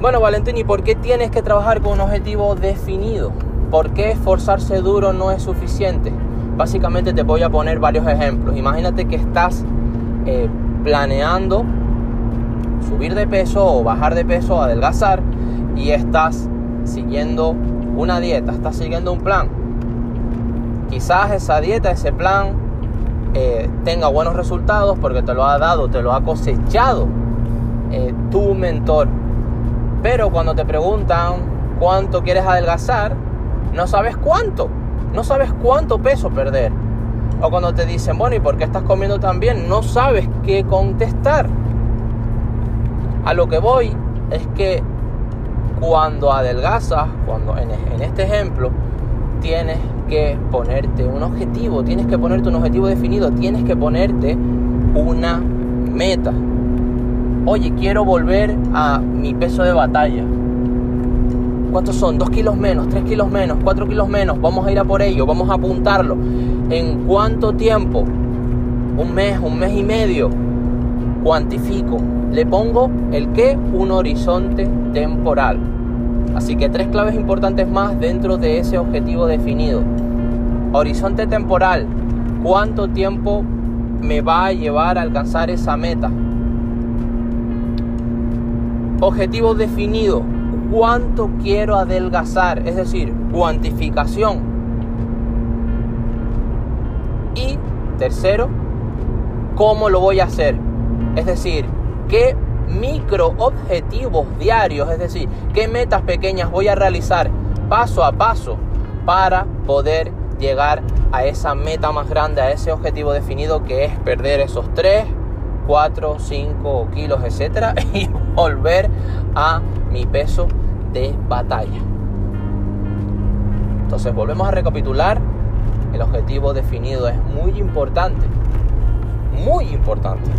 Bueno, Valentín, ¿y por qué tienes que trabajar con un objetivo definido? ¿Por qué esforzarse duro no es suficiente? Básicamente te voy a poner varios ejemplos. Imagínate que estás eh, planeando subir de peso o bajar de peso, adelgazar y estás siguiendo una dieta, estás siguiendo un plan. Quizás esa dieta, ese plan eh, tenga buenos resultados porque te lo ha dado, te lo ha cosechado eh, tu mentor. Pero cuando te preguntan cuánto quieres adelgazar, no sabes cuánto, no sabes cuánto peso perder. O cuando te dicen, bueno, ¿y por qué estás comiendo tan bien? No sabes qué contestar. A lo que voy es que cuando adelgazas, cuando en, este ejemplo, tienes que ponerte un objetivo, tienes que ponerte un objetivo definido, tienes que ponerte una meta. Oye, quiero volver a mi peso de batalla. ¿Cuántos son? ¿Dos kilos menos? ¿Tres kilos menos? ¿Cuatro kilos menos? Vamos a ir a por ello, vamos a apuntarlo. ¿En cuánto tiempo? ¿Un mes? ¿Un mes y medio? Cuantifico. Le pongo el qué, un horizonte temporal. Así que tres claves importantes más dentro de ese objetivo definido. Horizonte temporal. ¿Cuánto tiempo me va a llevar a alcanzar esa meta? Objetivo definido. ¿Cuánto quiero adelgazar? Es decir, cuantificación. Y tercero, ¿cómo lo voy a hacer? Es decir, ¿qué micro objetivos diarios, es decir, qué metas pequeñas voy a realizar paso a paso para poder llegar a esa meta más grande, a ese objetivo definido que es perder esos 3, 4, 5 kilos, etcétera, y volver a mi peso de batalla. Entonces volvemos a recapitular. El objetivo definido es muy importante. Muy importante.